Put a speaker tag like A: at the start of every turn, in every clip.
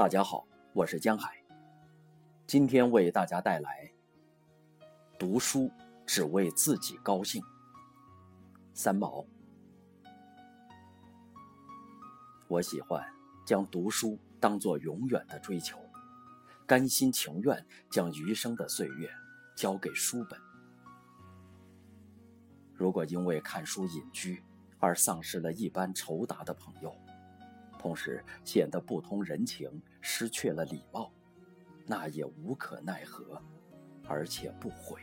A: 大家好，我是江海。今天为大家带来：读书只为自己高兴。三毛，我喜欢将读书当作永远的追求，甘心情愿将余生的岁月交给书本。如果因为看书隐居而丧失了一般酬答的朋友，同时显得不通人情，失去了礼貌，那也无可奈何，而且不悔。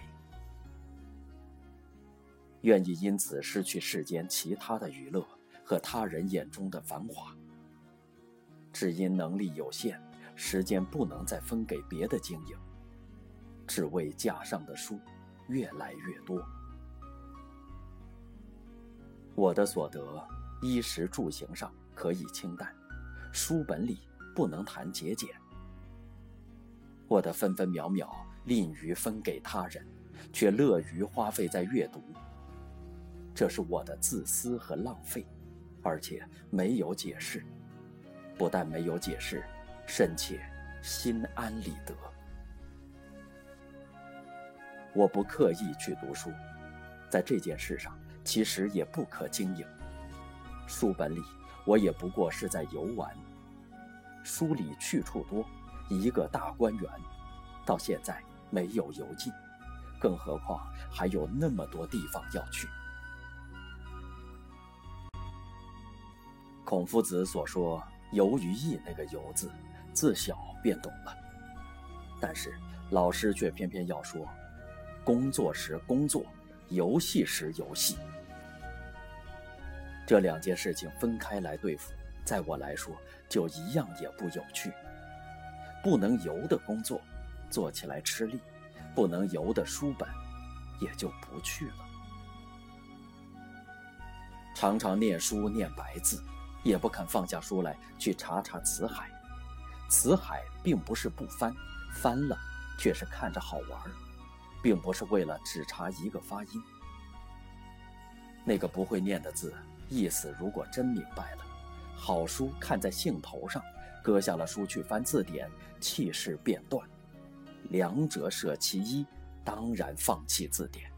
A: 愿意因此失去世间其他的娱乐和他人眼中的繁华，只因能力有限，时间不能再分给别的经营，只为架上的书越来越多。我的所得，衣食住行上。可以清淡，书本里不能谈节俭。我的分分秒秒吝于分给他人，却乐于花费在阅读。这是我的自私和浪费，而且没有解释。不但没有解释，甚且心安理得。我不刻意去读书，在这件事上其实也不可经营。书本里。我也不过是在游玩。书里去处多，一个大观园，到现在没有游尽，更何况还有那么多地方要去。孔夫子所说“游于艺”那个“游”字，自小便懂了，但是老师却偏偏要说：“工作时工作，游戏时游戏。”这两件事情分开来对付，在我来说就一样也不有趣。不能游的工作，做起来吃力；不能游的书本，也就不去了。常常念书念白字，也不肯放下书来去查查辞海。辞海并不是不翻，翻了却是看着好玩，并不是为了只查一个发音。那个不会念的字。意思如果真明白了，好书看在兴头上，搁下了书去翻字典，气势便断。两者舍其一，当然放弃字典。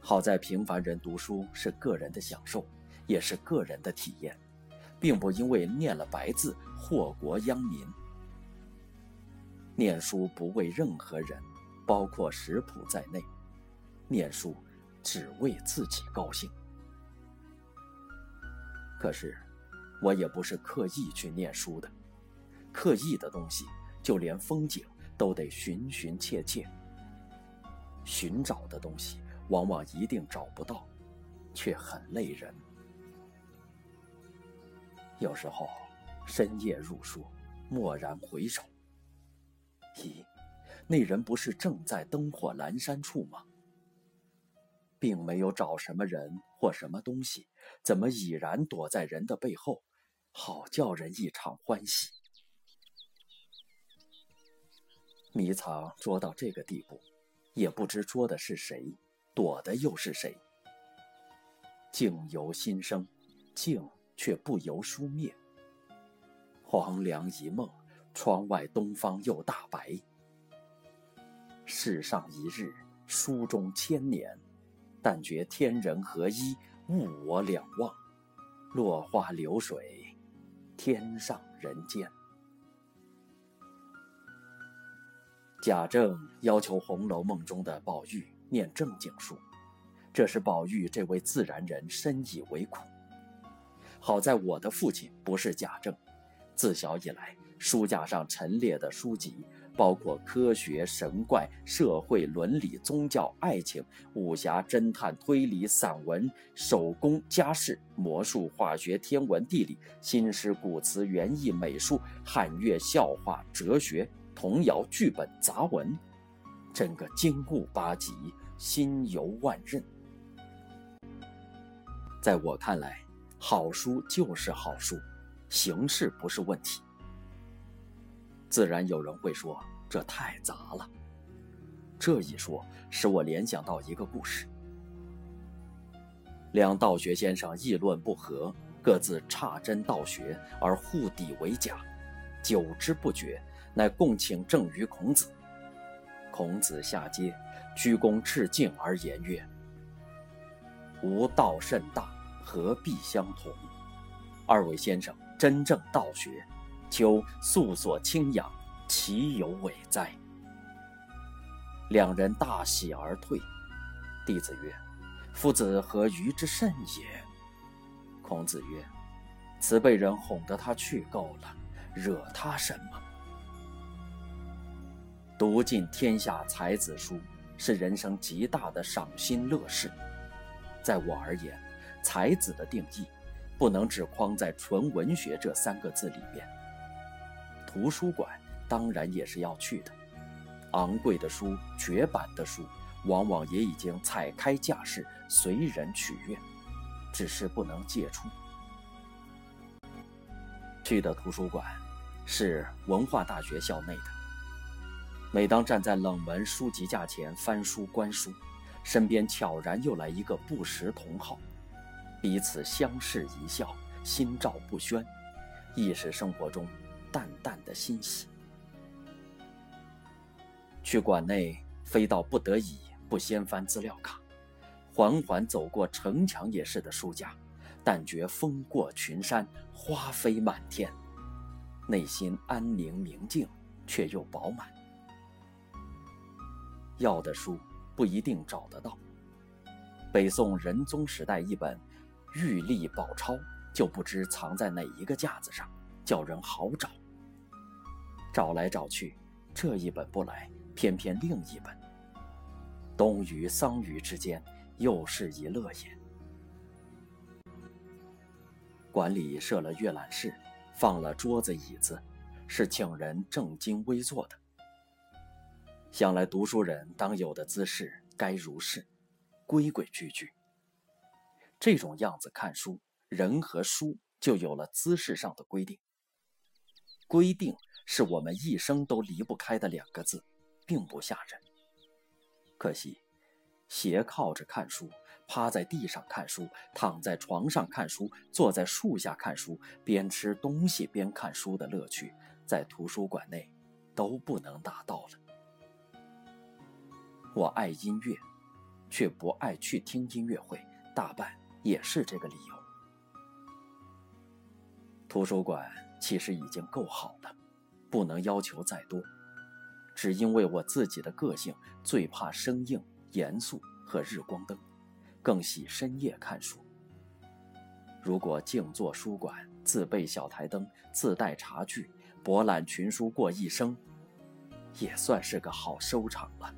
A: 好在平凡人读书是个人的享受，也是个人的体验，并不因为念了白字祸国殃民。念书不为任何人，包括食谱在内，念书只为自己高兴。可是，我也不是刻意去念书的。刻意的东西，就连风景都得寻寻切切。寻找的东西，往往一定找不到，却很累人。有时候，深夜入书，蓦然回首，咦，那人不是正在灯火阑珊处吗？并没有找什么人或什么东西，怎么已然躲在人的背后，好叫人一场欢喜。迷藏捉到这个地步，也不知捉的是谁，躲的又是谁。静由心生，静却不由书灭。黄粱一梦，窗外东方又大白。世上一日，书中千年。但觉天人合一，物我两忘，落花流水，天上人间。贾政要求《红楼梦》中的宝玉念正经书，这使宝玉这位自然人深以为苦。好在我的父亲不是贾政，自小以来书架上陈列的书籍。包括科学、神怪、社会、伦理、宗教、爱情、武侠、侦探、推理、散文、手工、家事、魔术、化学、天文、地理、新诗、古词、园艺、美术、汉乐、笑话、哲学、童谣、剧本、杂文，整个经物八极，心游万仞。在我看来，好书就是好书，形式不是问题。自然有人会说这太杂了。这一说使我联想到一个故事：两道学先生议论不合，各自差真道学而互抵为假，久之不绝，乃共请正于孔子。孔子下阶，鞠躬致敬而言曰：“吾道甚大，何必相同？二位先生真正道学，求素所清养，其有伪哉？”两人大喜而退。弟子曰：“夫子何愚之甚也？”孔子曰：“此辈人哄得他去够了，惹他什么？”读尽天下才子书，是人生极大的赏心乐事。在我而言，才子的定义，不能只框在纯文学这三个字里边。图书馆当然也是要去的，昂贵的书、绝版的书，往往也已经踩开架势，随人取阅。只是不能借出。去的图书馆是文化大学校内的。每当站在冷门书籍架前翻书观书，身边悄然又来一个不识同好，彼此相视一笑，心照不宣，亦是生活中淡淡的欣喜。去馆内，非到不得已不掀翻资料卡。缓缓走过城墙也是的书架，但觉风过群山，花飞满天，内心安宁明静，却又饱满。要的书不一定找得到，北宋仁宗时代一本《玉历宝钞》，就不知藏在哪一个架子上，叫人好找。找来找去，这一本不来，偏偏另一本。冬与桑榆之间。又是一乐也。馆里设了阅览室，放了桌子椅子，是请人正襟危坐的。想来读书人当有的姿势该如是，规规矩矩。这种样子看书，人和书就有了姿势上的规定。规定是我们一生都离不开的两个字，并不吓人。可惜。斜靠着看书，趴在地上看书，躺在床上看书，坐在树下看书，边吃东西边看书的乐趣，在图书馆内都不能达到了。我爱音乐，却不爱去听音乐会，大半也是这个理由。图书馆其实已经够好了，不能要求再多，只因为我自己的个性最怕生硬。严肃和日光灯，更喜深夜看书。如果静坐书馆，自备小台灯，自带茶具，博览群书过一生，也算是个好收场了。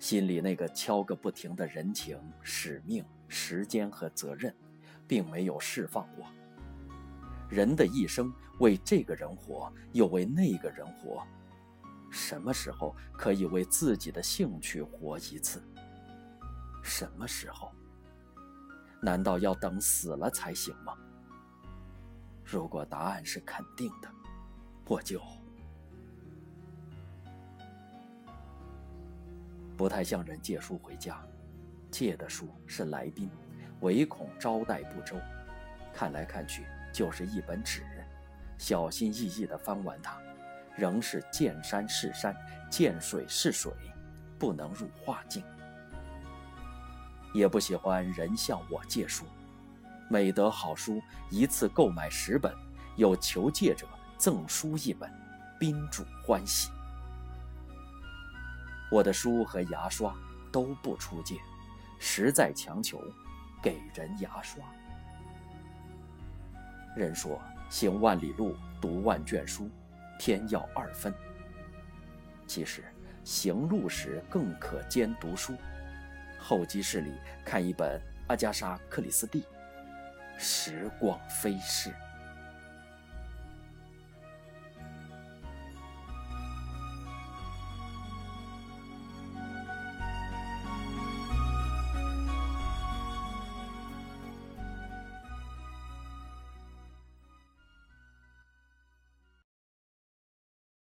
A: 心里那个敲个不停的人情、使命、时间和责任，并没有释放过。人的一生，为这个人活，又为那个人活。什么时候可以为自己的兴趣活一次？什么时候？难道要等死了才行吗？如果答案是肯定的，我就不太向人借书回家。借的书是来宾，唯恐招待不周，看来看去就是一本纸，小心翼翼地翻完它。仍是见山是山，见水是水，不能入画境。也不喜欢人向我借书，每得好书，一次购买十本，有求借者赠书一本，宾主欢喜。我的书和牙刷都不出借，实在强求，给人牙刷。人说行万里路，读万卷书。天要二分。其实行路时更可兼读书。候机室里看一本阿加莎·克里斯蒂，时光飞逝。